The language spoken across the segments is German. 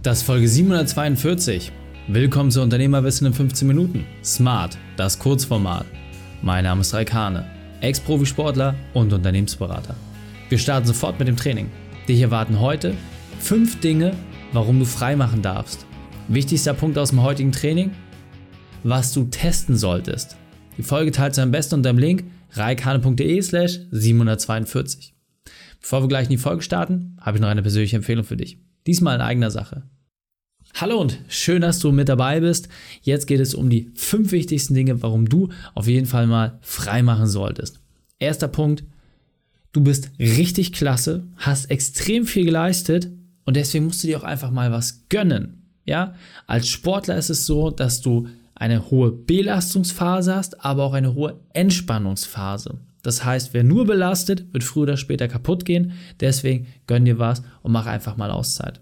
Das ist Folge 742. Willkommen zu Unternehmerwissen in 15 Minuten. Smart, das Kurzformat. Mein Name ist Raikane, Ex-Profisportler und Unternehmensberater. Wir starten sofort mit dem Training. Dich erwarten heute fünf Dinge, warum du frei machen darfst. Wichtigster Punkt aus dem heutigen Training, was du testen solltest. Die Folge teilst du am besten unter dem Link reikane.de slash 742. Bevor wir gleich in die Folge starten, habe ich noch eine persönliche Empfehlung für dich. Diesmal in eigener Sache. Hallo und schön, dass du mit dabei bist. Jetzt geht es um die fünf wichtigsten Dinge, warum du auf jeden Fall mal frei machen solltest. Erster Punkt, du bist richtig klasse, hast extrem viel geleistet und deswegen musst du dir auch einfach mal was gönnen. Ja, als Sportler ist es so, dass du eine hohe Belastungsphase hast, aber auch eine hohe Entspannungsphase. Das heißt, wer nur belastet, wird früher oder später kaputt gehen. Deswegen gönn dir was und mach einfach mal Auszeit.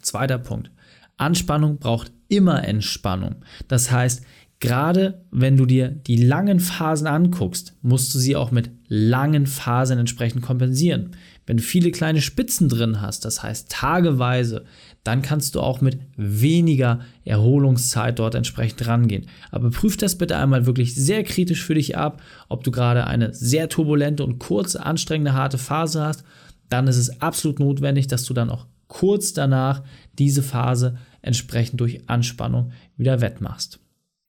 Zweiter Punkt. Anspannung braucht immer Entspannung. Das heißt, gerade wenn du dir die langen Phasen anguckst, musst du sie auch mit langen Phasen entsprechend kompensieren. Wenn du viele kleine Spitzen drin hast, das heißt tageweise, dann kannst du auch mit weniger Erholungszeit dort entsprechend rangehen. Aber prüf das bitte einmal wirklich sehr kritisch für dich ab, ob du gerade eine sehr turbulente und kurze, anstrengende, harte Phase hast. Dann ist es absolut notwendig, dass du dann auch kurz danach diese Phase entsprechend durch Anspannung wieder wettmachst.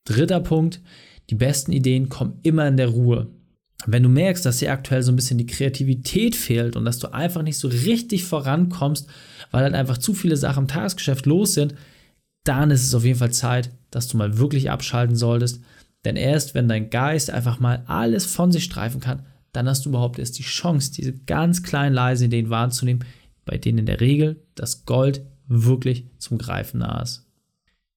Dritter Punkt, die besten Ideen kommen immer in der Ruhe. Wenn du merkst, dass dir aktuell so ein bisschen die Kreativität fehlt und dass du einfach nicht so richtig vorankommst, weil halt einfach zu viele Sachen im Tagesgeschäft los sind, dann ist es auf jeden Fall Zeit, dass du mal wirklich abschalten solltest. Denn erst wenn dein Geist einfach mal alles von sich streifen kann, dann hast du überhaupt erst die Chance, diese ganz kleinen leisen Ideen wahrzunehmen, bei denen in der Regel das Gold wirklich zum Greifen nah ist.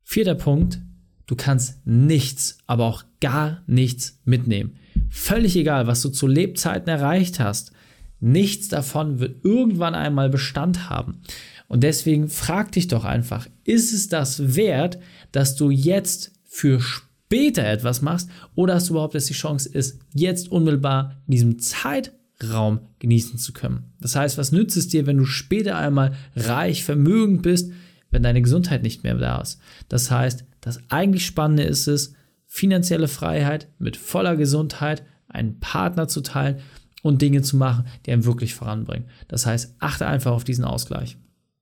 Vierter Punkt, du kannst nichts, aber auch gar nichts mitnehmen. Völlig egal, was du zu Lebzeiten erreicht hast, nichts davon wird irgendwann einmal Bestand haben. Und deswegen frag dich doch einfach, ist es das wert, dass du jetzt für später etwas machst oder hast du überhaupt erst die Chance, es jetzt unmittelbar in diesem Zeitraum genießen zu können? Das heißt, was nützt es dir, wenn du später einmal reich, vermögend bist, wenn deine Gesundheit nicht mehr da ist? Das heißt, das eigentlich Spannende ist es, finanzielle Freiheit mit voller Gesundheit, einen Partner zu teilen und Dinge zu machen, die einen wirklich voranbringen. Das heißt, achte einfach auf diesen Ausgleich.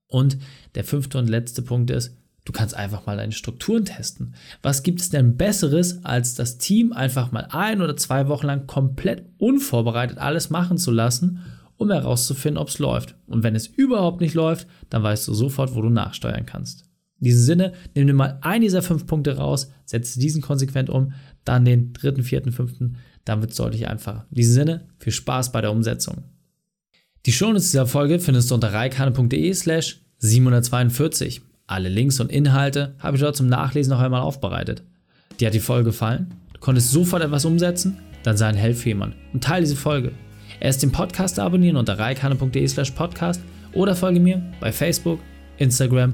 Und der fünfte und letzte Punkt ist, du kannst einfach mal deine Strukturen testen. Was gibt es denn Besseres, als das Team einfach mal ein oder zwei Wochen lang komplett unvorbereitet alles machen zu lassen, um herauszufinden, ob es läuft. Und wenn es überhaupt nicht läuft, dann weißt du sofort, wo du nachsteuern kannst. In diesem Sinne, nimm dir mal einen dieser fünf Punkte raus, setze diesen konsequent um, dann den dritten, vierten, fünften, dann wird es deutlich einfacher. In diesem Sinne, viel Spaß bei der Umsetzung. Die Shownotes dieser Folge findest du unter reikane.de slash 742. Alle Links und Inhalte habe ich dort zum Nachlesen noch einmal aufbereitet. Dir hat die Folge gefallen? Du konntest sofort etwas umsetzen? Dann sei ein Held für und teile diese Folge. Erst den Podcast abonnieren unter reikane.de slash podcast oder folge mir bei Facebook, Instagram